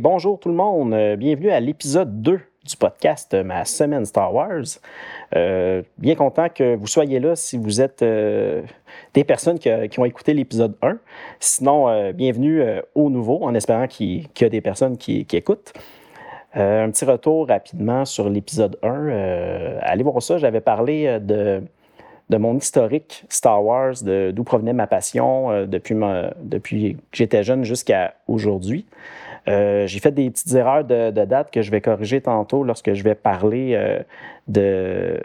Bonjour tout le monde. Euh, Bienvenue à l'épisode 2 du podcast euh, Ma semaine Star Wars. Euh, bien content que vous soyez là si vous êtes des personnes qui, ont écouté l'épisode 1. Sinon, bienvenue au nouveau en espérant qu'il y a des personnes qui, écoutent. Un petit retour rapidement sur l'épisode 1. Euh, allez voir ça, j'avais parlé de, mon historique Star Wars, d'où provenait ma passion depuis, depuis que j'étais jeune jusqu'à aujourd'hui. Euh, j'ai fait des petites erreurs de, date que je vais corriger tantôt lorsque je vais parler euh, de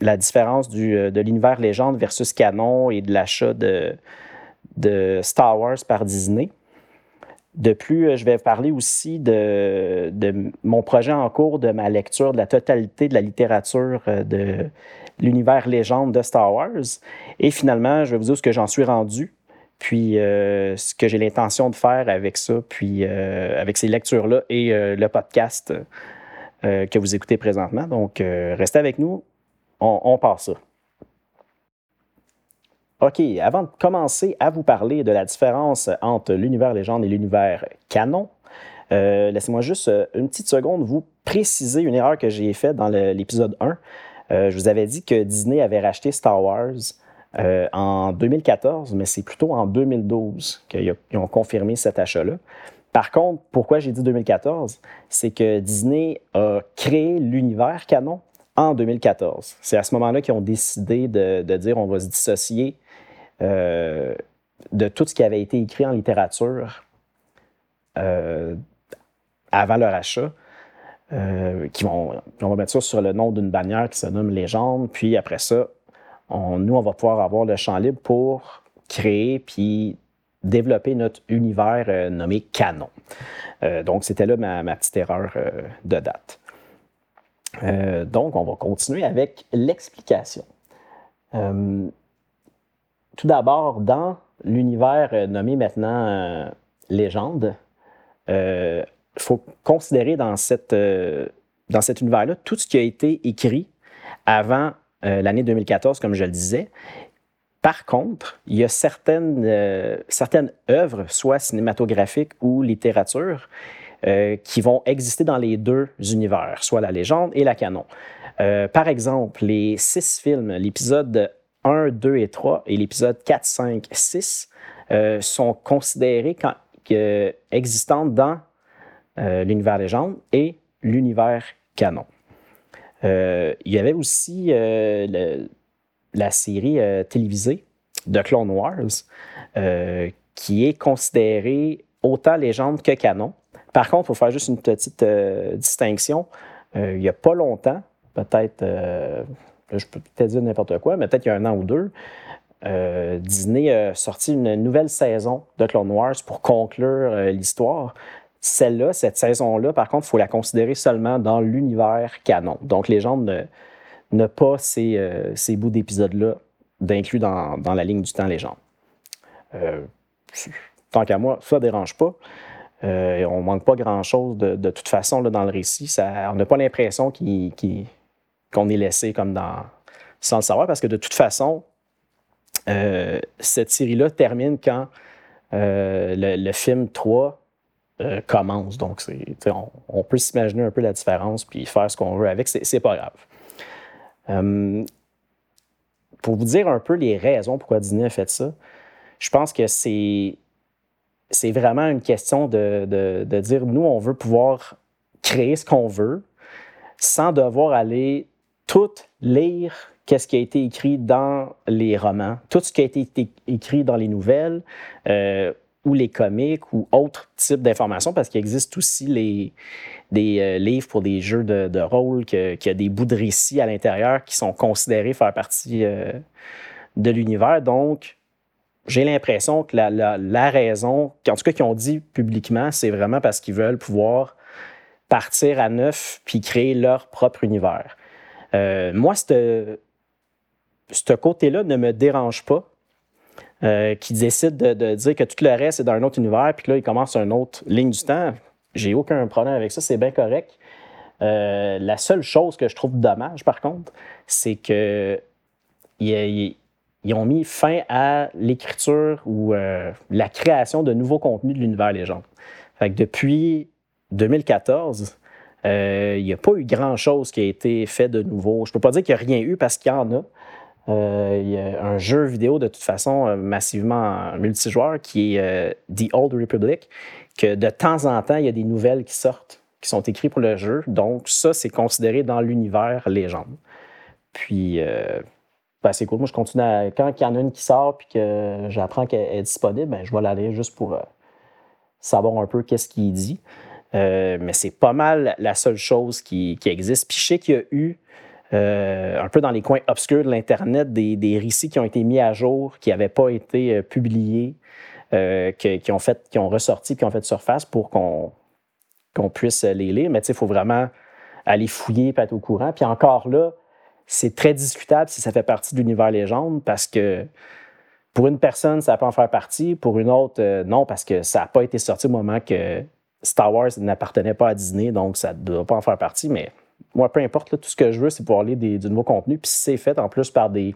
la différence euh, de l'univers légende versus canon et de l'achat de, Star Wars par Disney. De plus, je vais parler aussi de, de mon projet en cours, de ma lecture de la totalité de la littérature de l'univers légende de Star Wars. Et finalement, je vais vous dire ce que j'en suis rendu, puis euh, ce que j'ai l'intention de faire avec ça, puis euh, avec ces lectures-là et euh, le podcast que vous écoutez présentement. Donc, restez avec nous, on, on part ça. OK, avant de commencer à vous parler de la différence entre l'univers légende et l'univers canon, laissez-moi juste une petite seconde vous préciser une erreur que j'ai faite dans l'épisode 1. Euh, je vous avais dit que Disney avait racheté Star Wars euh, en 2014, mais c'est plutôt en 2012 qu'ils ils ont confirmé cet achat-là. Par contre, pourquoi j'ai dit 2014? C'est que Disney a créé l'univers canon en 2014. C'est à ce moment-là qu'ils ont décidé de, dire on va se dissocier euh, de tout ce qui avait été écrit en littérature euh, avant leur achat. Vont, on va mettre ça sur le nom d'une bannière qui se nomme Légende. Puis après ça, nous, on va pouvoir avoir le champ libre pour créer puis développer notre univers euh, nommé canon. Euh, donc, c'était là ma, petite erreur euh, de date. Donc, on va continuer avec l'explication. Tout d'abord, dans l'univers nommé maintenant Légende, il faut considérer dans, cette, dans cet univers-là tout ce qui a été écrit avant euh, l'année 2014, comme je le disais. Par contre, il y a certaines, euh, œuvres, soit cinématographiques ou littérature, euh, qui vont exister dans les deux univers, soit la légende et la canon. Euh, par exemple, les six films, l'épisode 1, 2 et 3 et l'épisode 4, 5, 6 euh, sont considérés quand, existants dans l'univers légende et l'univers canon. Euh, il y avait aussi euh, la série euh, télévisée de Clone Wars, qui est considérée autant légende que canon. Par contre, il faut faire juste une petite distinction. Il n'y a pas longtemps, peut-être, je peux peut-être dire n'importe quoi, mais peut-être il y a un an ou deux, Disney a sorti une nouvelle saison de Clone Wars pour conclure l'histoire. Celle-là, cette saison-là, par contre, il faut la considérer seulement dans l'univers canon. Donc, les gens ne- n'a pas ces, euh, ces bouts d'épisodes-là d'inclus dans, dans la ligne du temps légende. Euh, tant qu'à moi, ça ne dérange pas. Euh, on ne manque pas grand-chose de, de toute façon là, dans le récit. On n'a pas l'impression qu'on est laissé comme dans, sans le savoir parce que de toute façon, euh, cette série-là termine quand le, le film 3 euh, commence. Donc, on, on peut s'imaginer un peu la différence puis faire ce qu'on veut avec. C'est, pas grave. Euh, pour vous dire un peu les raisons pourquoi Disney a fait ça, je pense que c'est, c'est vraiment une question de, de- de dire nous, on veut pouvoir créer ce qu'on veut sans devoir aller tout lire qu'est-ce qui a été écrit dans les romans, tout ce qui a été écrit dans les nouvelles euh, ou les comics ou autres types d'informations, parce qu'il existe aussi les, des euh, livres pour des jeux de, rôle, que- qu'il y a des bouts de récits à l'intérieur qui sont considérés faire partie euh, de l'univers. Donc, j'ai l'impression que la, raison, en tout cas qu'ils ont dit publiquement, c'est vraiment parce qu'ils veulent pouvoir partir à neuf puis créer leur propre univers. Euh, moi, ce côté-là ne me dérange pas. Euh, qui décide de, dire que tout le reste est dans un autre univers, puis là, il commence une autre ligne du temps. J'ai aucun problème avec ça, c'est bien correct. Euh, la seule chose que je trouve dommage, par contre, c'est que ils ont mis fin à l'écriture ou euh, la création de nouveaux contenus de l'univers légende. Fait que depuis 2014, il n'y a pas eu grand-chose qui a été fait de nouveau. Je ne peux pas dire qu'il n'y a rien eu parce qu'il y en a. Euh, il y a un jeu vidéo de toute façon euh, massivement multijoueur qui est euh, The Old Republic, que de temps en temps, il y a des nouvelles qui sortent, qui sont écrites pour le jeu. Donc, ça, c'est considéré dans l'univers légende. Puis, ben, c'est cool. Moi, je continue à. Quand il y en a une qui sort puis que j'apprends qu'elle est disponible, ben, je vais l'aller juste pour savoir un peu qu'est-ce qu'il dit. mais c'est pas mal la seule chose qui, qui existe. Puis je sais qu'il y a eu un peu dans les coins obscurs de l'Internet, des, récits qui ont été mis à jour, qui n'avaient pas été euh, publiés, euh, qui, ont fait, qui ont ressorti, qui ont fait surface pour qu'on puisse les lire. Mais il faut vraiment aller fouiller et être au courant. Puis encore là, c'est très discutable si ça fait partie de l'univers légende parce que pour une personne, ça peut en faire partie. Pour une autre, non, parce que ça n'a pas été sorti au moment que Star Wars n'appartenait pas à Disney, donc ça ne doit pas en faire partie. Mais moi, peu importe, tout ce que je veux, c'est pouvoir lire du nouveau contenu. Puis c'est fait en plus par des,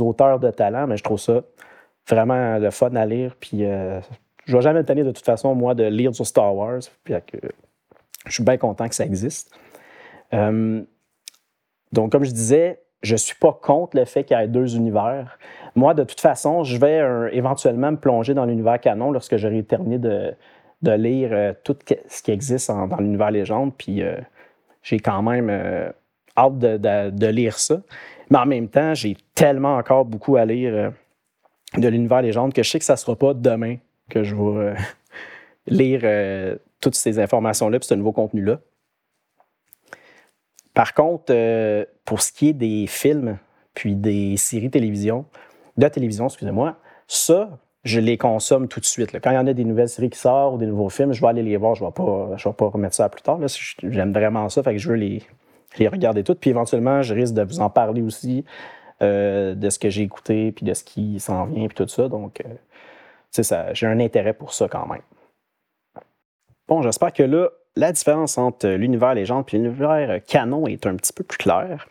auteurs de talent, mais je trouve ça vraiment le fun à lire. Puis euh, je ne vais jamais me tenir de toute façon, moi, de lire sur Star Wars. Puis je suis bien content que ça existe. Euh, donc, comme je disais, je ne suis pas contre le fait qu'il y ait deux univers. Moi, de toute façon, je vais euh, éventuellement me plonger dans l'univers canon lorsque j'aurai terminé de, lire tout ce qui existe dans l'univers légende. Puis j'ai quand même euh, hâte de, lire ça. Mais en même temps, j'ai tellement encore beaucoup à lire euh, de l'univers légende que je sais que ça ne sera pas demain que je vais euh, lire toutes ces informations-là et ce nouveau contenu-là. Par contre, pour ce qui est des films puis des séries télévision, de télévision, excusez-moi, ça, je les consomme tout de suite. Quand il y en a des nouvelles séries qui sortent ou des nouveaux films, je vais aller les voir. Je ne vais, pas, vais pas remettre ça plus tard. J'aime vraiment ça, je veux les, regarder toutes. Puis éventuellement, je risque de vous en parler aussi euh, de ce que j'ai écouté, puis de ce qui s'en vient, puis tout ça. Donc, euh, ça, j'ai un intérêt pour ça quand même. Bon, j'espère que là, la différence entre l'univers légende et l'univers canon est un petit peu plus claire.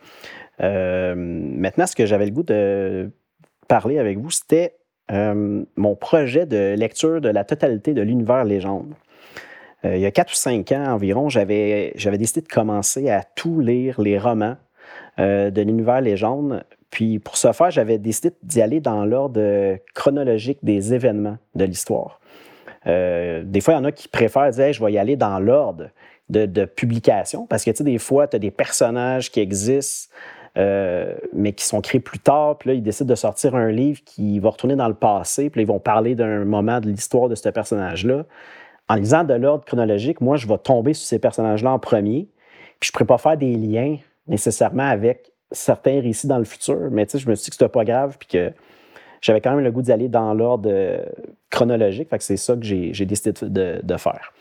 Euh, maintenant, ce que j'avais le goût de parler avec vous, c'était mon projet de lecture de la totalité de l'univers légende. Euh, il y a quatre ou cinq ans environ, j'avais, décidé de commencer à tout lire les romans euh, de l'univers légende. Puis pour ce faire, j'avais décidé d'y aller dans l'ordre chronologique des événements de l'histoire. des fois, il y en a qui préfèrent dire je vais y aller dans l'ordre de, de, publication parce que tu sais, des fois, tu as des personnages qui existent euh, mais qui sont créés plus tard. Puis là, ils décident de sortir un livre qui va retourner dans le passé. Puis là, ils vont parler d'un moment de l'histoire de ce personnage-là. En lisant de l'ordre chronologique, moi, je vais tomber sur ces personnages-là en premier. Puis je ne pourrais pas faire des liens nécessairement avec certains récits dans le futur. Mais tu sais, je me suis dit que c'était pas grave. Puis que j'avais quand même le goût d'y aller dans l'ordre euh, chronologique. Fait que c'est ça que j'ai décidé de, faire.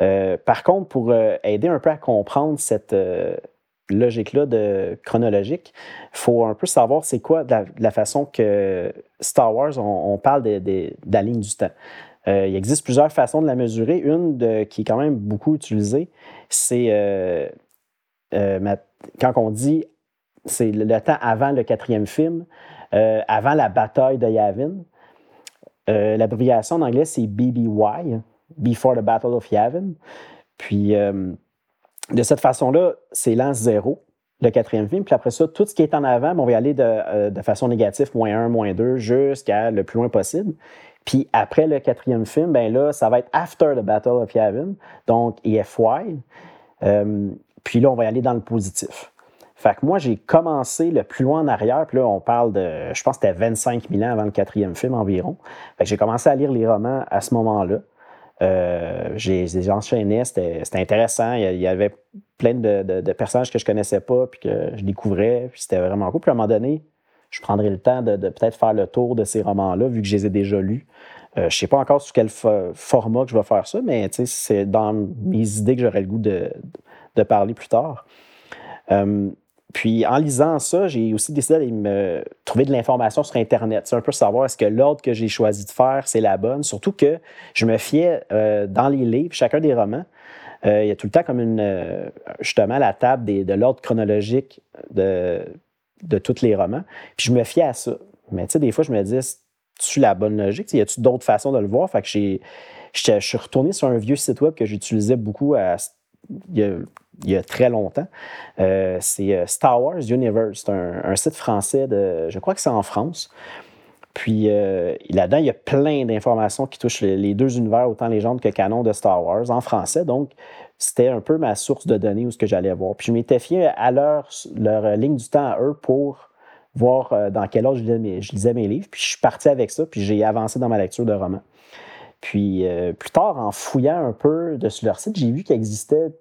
Euh, par contre, pour aider un peu à comprendre cette, logique-là de chronologique, faut un peu savoir c'est quoi la, façon que Star Wars, on, parle de, la ligne du temps. Euh, il existe plusieurs façons de la mesurer. Une qui est quand même beaucoup utilisée, c'est euh, euh, quand on dit c'est le, temps avant le quatrième film, avant la bataille de Yavin. L'abréviation en anglais, c'est BBY, Before the Battle of Yavin. Puis de cette façon-là, c'est l'an zéro, le quatrième film. Puis après ça, tout ce qui est en avant, on va y aller de, euh, façon négative, moins un, moins deux, jusqu'à le plus loin possible. Puis après le quatrième film, ben là, ça va être After the Battle of Yavin, donc EFY. Euh, puis là, on va aller dans le positif. Fait que moi, j'ai commencé le plus loin en arrière, puis là, on parle de, je pense que c'était 25 000 ans avant le quatrième film environ. Fait que j'ai commencé à lire les romans à ce moment-là. Euh, j'ai enchaîné, c'était intéressant. Il y avait plein de, personnages que je connaissais pas, puis que je découvrais, puis c'était vraiment cool. Puis à un moment donné, je prendrai le temps de, peut-être faire le tour de ces romans-là, vu que je les ai déjà lus. je ne sais pas encore sous quel format que je vais faire ça, mais c'est dans mes idées que j'aurais le goût de, de, parler plus tard. Puis en lisant ça, j'ai aussi décidé de me trouver de l'information sur Internet. C'est un peu savoir est-ce que l'ordre que j'ai choisi de faire, c'est la bonne. Surtout que je me fiais euh, dans les livres, chacun des romans. Euh, il y a tout le temps comme une, euh, justement la table de l'ordre chronologique de, de tous les romans. Puis je me fiais à ça. Mais tu sais, des fois, je me dis, tu la bonne logique? Y a-tu d'autres façons de le voir? Fait que j'ai, je suis retourné sur un vieux site web que j'utilisais beaucoup à, il y a très longtemps. Euh, c'est euh, Star Wars Universe. C'est un, site français de. Je crois que c'est en France. Puis euh, là-dedans, il y a plein d'informations qui touchent les, deux univers, autant légende que canon de Star Wars, en français. Donc, c'était un peu ma source de données où ce que j'allais voir. Puis je m'étais fié à leur, ligne du temps à eux pour voir dans quel ordre je lisais, mes, livres. Puis je suis parti avec ça, puis j'ai avancé dans ma lecture de romans. Puis plus tard, en fouillant un peu de sur leur site, j'ai vu qu'il existait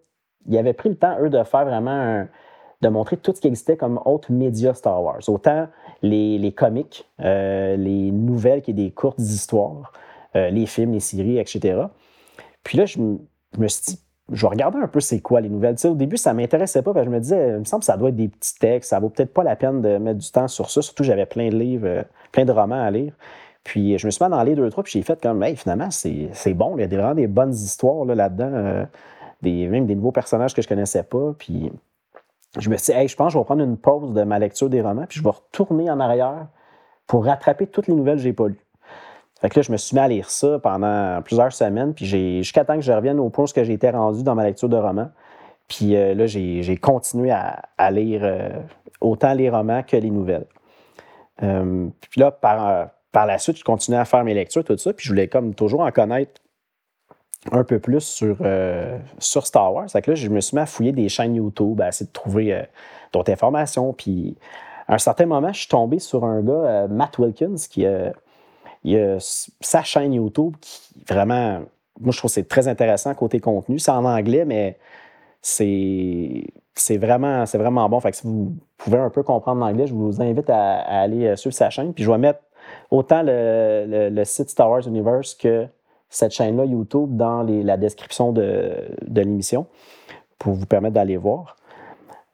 ils avaient pris le temps, eux, de faire vraiment de montrer tout ce qui existait comme autres médias Star Wars. Autant les, les comics, euh, les nouvelles qui sont des courtes histoires, euh, les films, les séries, etc. Puis là, je, me suis dit, je regarder un peu c'est quoi les nouvelles. au début, ça ne m'intéressait pas, parce que je me disais, il me semble que ça doit être des petits textes, ça vaut peut-être pas la peine de mettre du temps sur ça, surtout j'avais plein de livres, euh, plein de romans à lire. Puis je me suis mis dans les deux, trois, puis j'ai fait comme, hey, finalement, c'est bon, il y a vraiment des bonnes histoires là-dedans même des nouveaux personnages que je connaissais pas. Puis je me suis dit, hey, je pense que je vais prendre une pause de ma lecture des romans, puis je vais retourner en arrière pour rattraper toutes les nouvelles que j'ai pas lues. Fait que là, je me suis mis à lire ça pendant plusieurs semaines, puis jusqu'à temps que je revienne au point où j'étais rendu dans ma lecture de romans. Puis euh, là, j'ai continué à, lire euh, autant les romans que les nouvelles. Euh, puis là, par, par la suite, je continuais à faire mes lectures, tout ça, puis je voulais comme toujours en connaître un peu plus sur, euh, sur Star Wars. là, je me suis mis à fouiller des chaînes YouTube, à essayer de trouver euh, d'autres informations. Puis, à un certain moment, je suis tombé sur un gars, euh, Matt Wilkins, qui a, sa chaîne YouTube qui vraiment, moi, je trouve que c'est très intéressant côté contenu. C'est en anglais, mais c'est, c'est, vraiment, c'est vraiment bon. Fait que si vous pouvez un peu comprendre l'anglais, je vous invite à, aller suivre sa chaîne. Puis, je vais mettre autant le, site Star Wars Universe que cette chaîne-là YouTube dans la description de, l'émission pour vous permettre d'aller voir.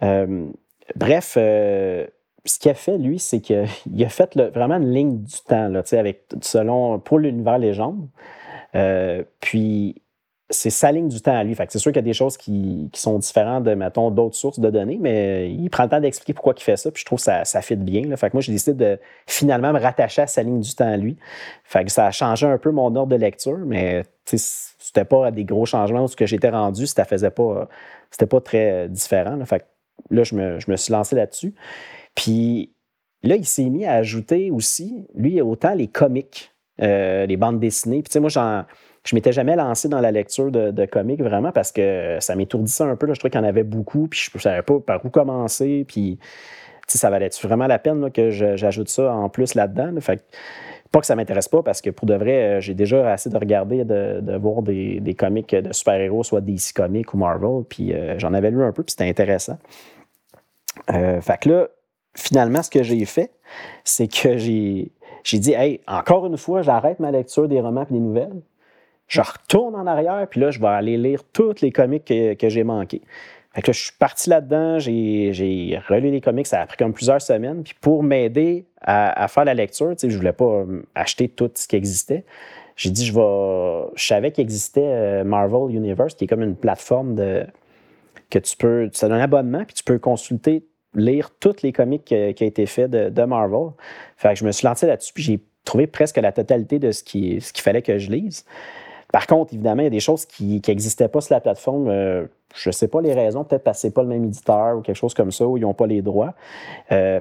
Euh, bref, euh, ce qu'il a fait, lui, c'est qu'il a fait vraiment une ligne du temps, là, avec, selon, pour l'univers légende. Euh, puis, c'est sa ligne du temps à lui. c'est sûr qu'il y a des choses qui, sont différentes de, mettons, d'autres sources de données, mais il prend le temps d'expliquer pourquoi il fait ça, puis je trouve que ça, ça fit bien. Là. Fait que moi, j'ai décidé de finalement me rattacher à sa ligne du temps à lui. Fait que ça a changé un peu mon ordre de lecture, mais c'était pas des gros changements où ce que j'étais rendu, ça faisait pas, c'était pas très différent. Là. Fait que là, je me, je me suis lancé là-dessus. Puis là, il s'est mis à ajouter aussi, lui, autant les comics, euh, les bandes dessinées. Puis tu sais, moi, j'en je m'étais jamais lancé dans la lecture de, comics vraiment parce que ça m'étourdissait un peu. Je trouvais qu'il y en avait beaucoup, puis je ne savais pas par où commencer. Puis ça valait vraiment la peine que j'ajoute ça en plus là-dedans? Fait pas que ça m'intéresse pas parce que pour de vrai, euh, j'ai déjà assez de regarder, de, de voir des, comics de super-héros, soit DC Comics ou Marvel, puis euh, j'en avais lu un peu, puis c'était intéressant. Euh, fait que là, finalement, ce que j'ai fait, c'est que j'ai dit, hey, encore une fois, j'arrête ma lecture des romans et des nouvelles, je retourne en arrière, puis là, je vais aller lire tous les comics que, j'ai manqués. Fait que là, je suis parti là-dedans, j'ai relu les comics, ça a pris comme plusieurs semaines. Puis pour m'aider à, faire la lecture, je voulais pas euh, acheter tout ce qui existait. J'ai dit, je vais. Je savais qu'il existait euh, Marvel Universe, qui est comme une plateforme de que tu peux. Tu as un abonnement, puis tu peux consulter, lire tous les comics qui, ont été faits de, Marvel. Fait que je me suis lancé là-dessus, puis j'ai trouvé presque la totalité de ce qu'il ce qu'il fallait que je lise. Par contre, évidemment, il y a des choses qui n'existaient pas sur la plateforme. Euh, je ne sais pas les raisons, peut-être parce que ce pas le même éditeur ou quelque chose comme ça, où ils n'ont pas les droits. Euh,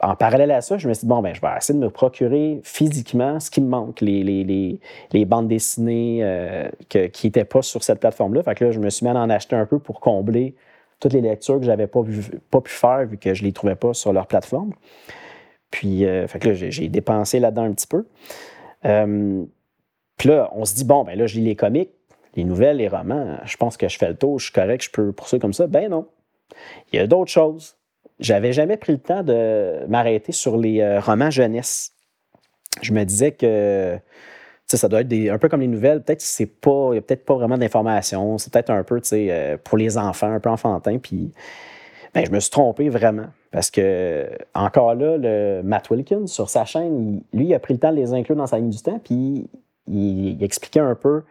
en parallèle à ça, je me suis dit, bon, ben, je vais essayer de me procurer physiquement ce qui me manque, les, bandes dessinées euh, qui n'étaient pas sur cette plateforme-là. Fait je me suis mis à en acheter un peu pour combler toutes les lectures que je n'avais pas, pu faire vu que je ne les trouvais pas sur leur plateforme. Puis, j'ai dépensé là-dedans un petit peu. Puis là, on se dit, bon, ben là, je lis les comics, les nouvelles, les romans, je pense que je fais le tour, je suis correct, je peux poursuivre comme ça. Ben non. Il y a d'autres choses. j'avais jamais pris le temps de m'arrêter sur les romans jeunesse. Je me disais que ça doit être un peu comme les nouvelles. Peut-être que c'est pas, il n'y a peut-être pas vraiment d'informations. C'est peut-être un peu pour les enfants, un peu enfantin. Puis ben, je me suis trompé vraiment. Parce que, encore là, le Matt Wilkins, sur sa chaîne, lui, il a pris le temps de les inclure dans sa ligne du temps, puis il, expliquait un peu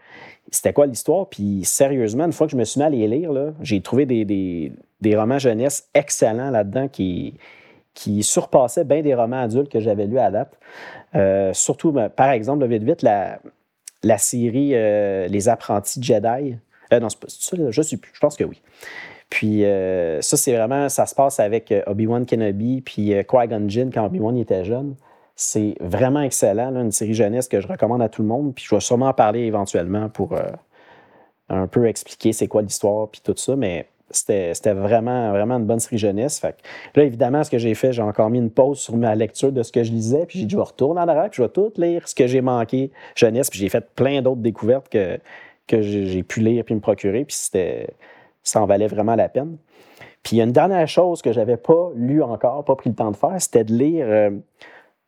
c'était quoi l'histoire. Puis, sérieusement, une fois que je me suis mis à les lire, j'ai trouvé des, romans jeunesse excellents là-dedans qui, surpassaient bien des romans adultes que j'avais lus à date. Euh, surtout, ben, par exemple, vite, vite, la, la série euh, Les apprentis Jedi. Euh, non, c'est ça, je sais plus. Je pense que oui. Puis ça, c'est vraiment, ça se passe avec Obi-Wan Kenobi puis Qui-Gon Jinn quand Obi-Wan était jeune. C'est vraiment excellent, une série jeunesse que je recommande à tout le monde. Puis je vais sûrement en parler éventuellement pour un peu expliquer c'est quoi l'histoire puis tout ça. Mais c'était vraiment, vraiment une bonne série jeunesse. Fait là, évidemment, ce que j'ai fait, j'ai encore mis une pause sur ma lecture de ce que je lisais. Puis j'ai dit, je vais retourner en arrière, puis je vais tout lire ce que j'ai manqué jeunesse. Puis j'ai fait plein d'autres découvertes que, que j'ai pu lire puis me procurer. Puis c'était ça en valait vraiment la peine. Puis il y a une dernière chose que je n'avais pas lu encore, pas pris le temps de faire, c'était de lire euh,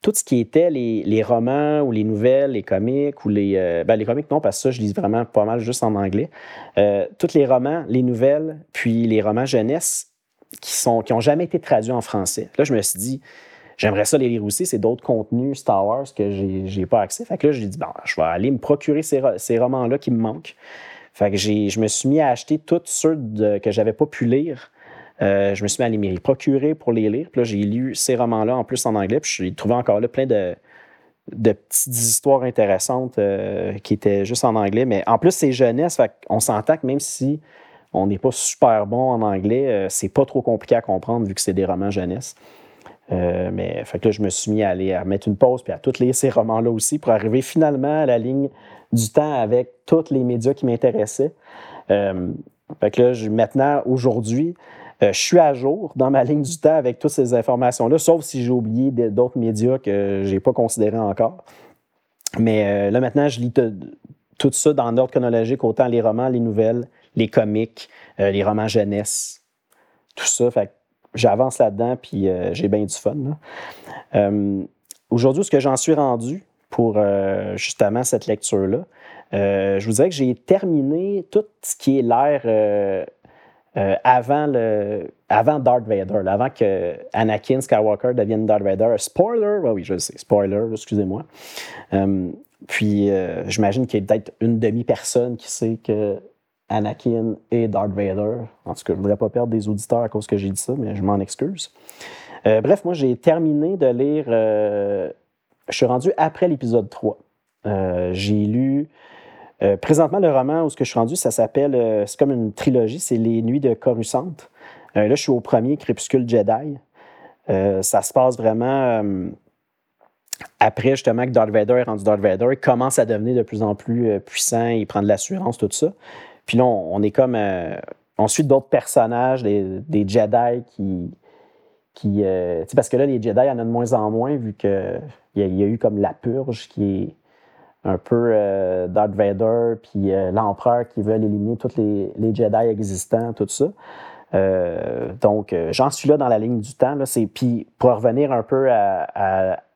tout ce qui était les, romans ou les nouvelles, les comics ou les. Euh, ben, les comics, non, parce que ça, je lis vraiment pas mal juste en anglais. Euh, tous les romans, les nouvelles, puis les romans jeunesse qui n'ont qui jamais été traduits en français. Là, je me suis dit, j'aimerais ça les lire aussi. C'est d'autres contenus Star Wars que je n'ai pas accès. Fait que là, j'ai dit, bon, je vais aller me procurer ces, ces romans-là qui me manquent. Fait que je me suis mis à acheter tous ceux que que j'avais pas pu lire. Euh, je me suis mis à les procurer pour les lire. Puis là, j'ai lu ces romans-là en plus en anglais. Puis j'ai trouvé encore là plein de, de petites histoires intéressantes euh, qui étaient juste en anglais. Mais en plus, c'est jeunesse. Fait on s'entend que même si on n'est pas super bon en anglais, euh, c'est pas trop compliqué à comprendre vu que c'est des romans jeunesse. mais fait que là, je me suis mis à, aller, à mettre une pause puis à toutes lire ces romans-là aussi pour arriver finalement à la ligne du temps avec tous les médias qui m'intéressaient. Fait que là, maintenant, aujourd'hui, je suis à jour dans ma ligne du temps avec toutes ces informations-là, sauf si j'ai oublié d'autres médias que je n'ai pas considérés encore. Mais euh, là, maintenant, je lis tout ça dans l'ordre chronologique, autant les romans, les nouvelles, les comics, les romans jeunesse, tout ça. J'avance là-dedans, puis j'ai bien du fun. Aujourd'hui, ce que j'en suis rendu, pour euh, justement cette lecture-là. Euh, je vous dirais que j'ai terminé tout ce qui est l'ère euh, avant, le, avant Darth Vader, avant que Anakin Skywalker devienne Darth Vader. Spoiler, oui, je sais, spoiler, excusez-moi. puis j'imagine qu'il y a peut-être une demi-personne qui sait que Anakin est Darth Vader. En tout cas, je ne voudrais pas perdre des auditeurs à cause que j'ai dit ça, mais je m'en excuse. bref, moi, j'ai terminé de lire je suis rendu après l'épisode 3. Euh, j'ai lu. Euh, présentement, le roman où ce que je suis rendu, ça s'appelle. Euh, c'est comme une trilogie, c'est Les Nuits de Coruscant. là, je suis au premier Crépuscule Jedi. ça se passe vraiment après justement que Darth Vader est rendu Darth Vader, il commence à devenir de plus en plus puissant, il prend de l'assurance, tout ça. Puis là, on, est comme. on suit d'autres personnages, des, Jedi qui, qui, euh, parce que là, les Jedi, il y en a de moins en moins, vu qu'il y a eu comme la purge qui est un peu euh, Darth Vader, puis euh, l'empereur qui veut éliminer tous les, Jedi existants, tout ça. donc, j'en suis là dans la ligne du temps. Là, puis, pour revenir un peu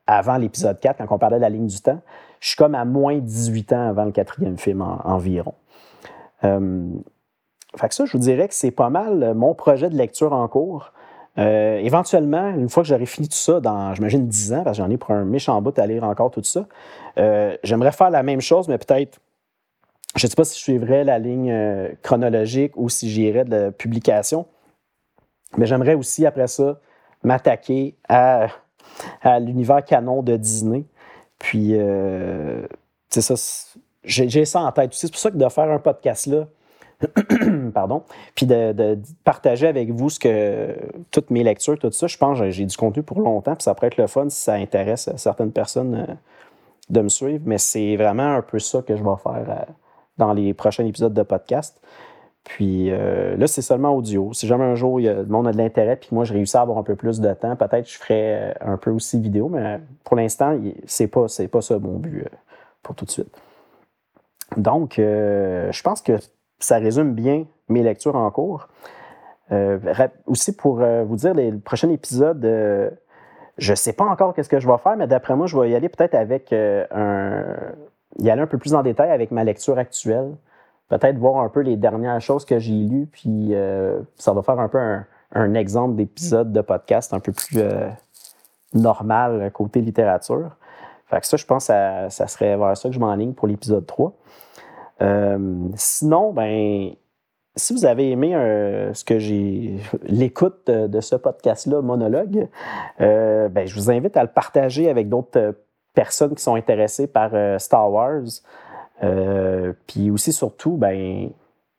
avant l'épisode 4, quand on parlait de la ligne du temps, je suis comme à moins 18 ans avant le quatrième film environ. fait que ça, je vous dirais que c'est pas mal mon projet de lecture en cours. Euh, éventuellement, une fois que j'aurai fini tout ça, dans, j'imagine, 10 ans, parce que j'en ai pour un méchant bout à lire encore tout ça, euh, j'aimerais faire la même chose, mais peut-être, je ne sais pas si je suivrais la ligne euh, chronologique ou si j'irais de la publication, mais j'aimerais aussi, après ça, m'attaquer à, l'univers canon de Disney. Puis, c'est ça, j'ai ça en tête aussi. C'est pour ça que de faire un podcast là, pardon, puis de, partager avec vous ce que toutes mes lectures, tout ça. Je pense que j'ai du contenu pour longtemps, puis ça pourrait être le fun si ça intéresse certaines personnes euh, de me suivre. Mais c'est vraiment un peu ça que je vais faire euh, dans les prochains épisodes de podcast. Puis euh, là, c'est seulement audio. Si jamais un jour il y a, le monde a de l'intérêt, puis moi je réussis à avoir un peu plus de temps, peut-être je ferai un peu aussi vidéo, mais pour l'instant, c'est pas, pas ça mon but pour tout de suite. Donc, je pense que ça résume bien mes lectures en cours. aussi, pour vous dire, les, le prochain épisode, je ne sais pas encore qu'est-ce que je vais faire, mais d'après moi, je vais y aller peut-être avec un. y aller un peu plus en détail avec ma lecture actuelle. Peut-être voir un peu les dernières choses que j'ai lues, puis ça va faire un peu un, exemple d'épisode de podcast un peu plus normal côté littérature. Fait que ça, je pense que ça, serait vers ça que je m'enligne pour l'épisode 3. Euh, sinon, ben, si vous avez aimé euh, ce que j'ai l'écoute de, ce podcast-là, monologue, euh, ben, je vous invite à le partager avec d'autres personnes qui sont intéressées par Star Wars. puis aussi, surtout, ben,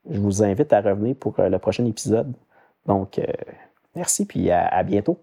je vous invite à revenir pour le prochain épisode. Donc, merci, puis à bientôt.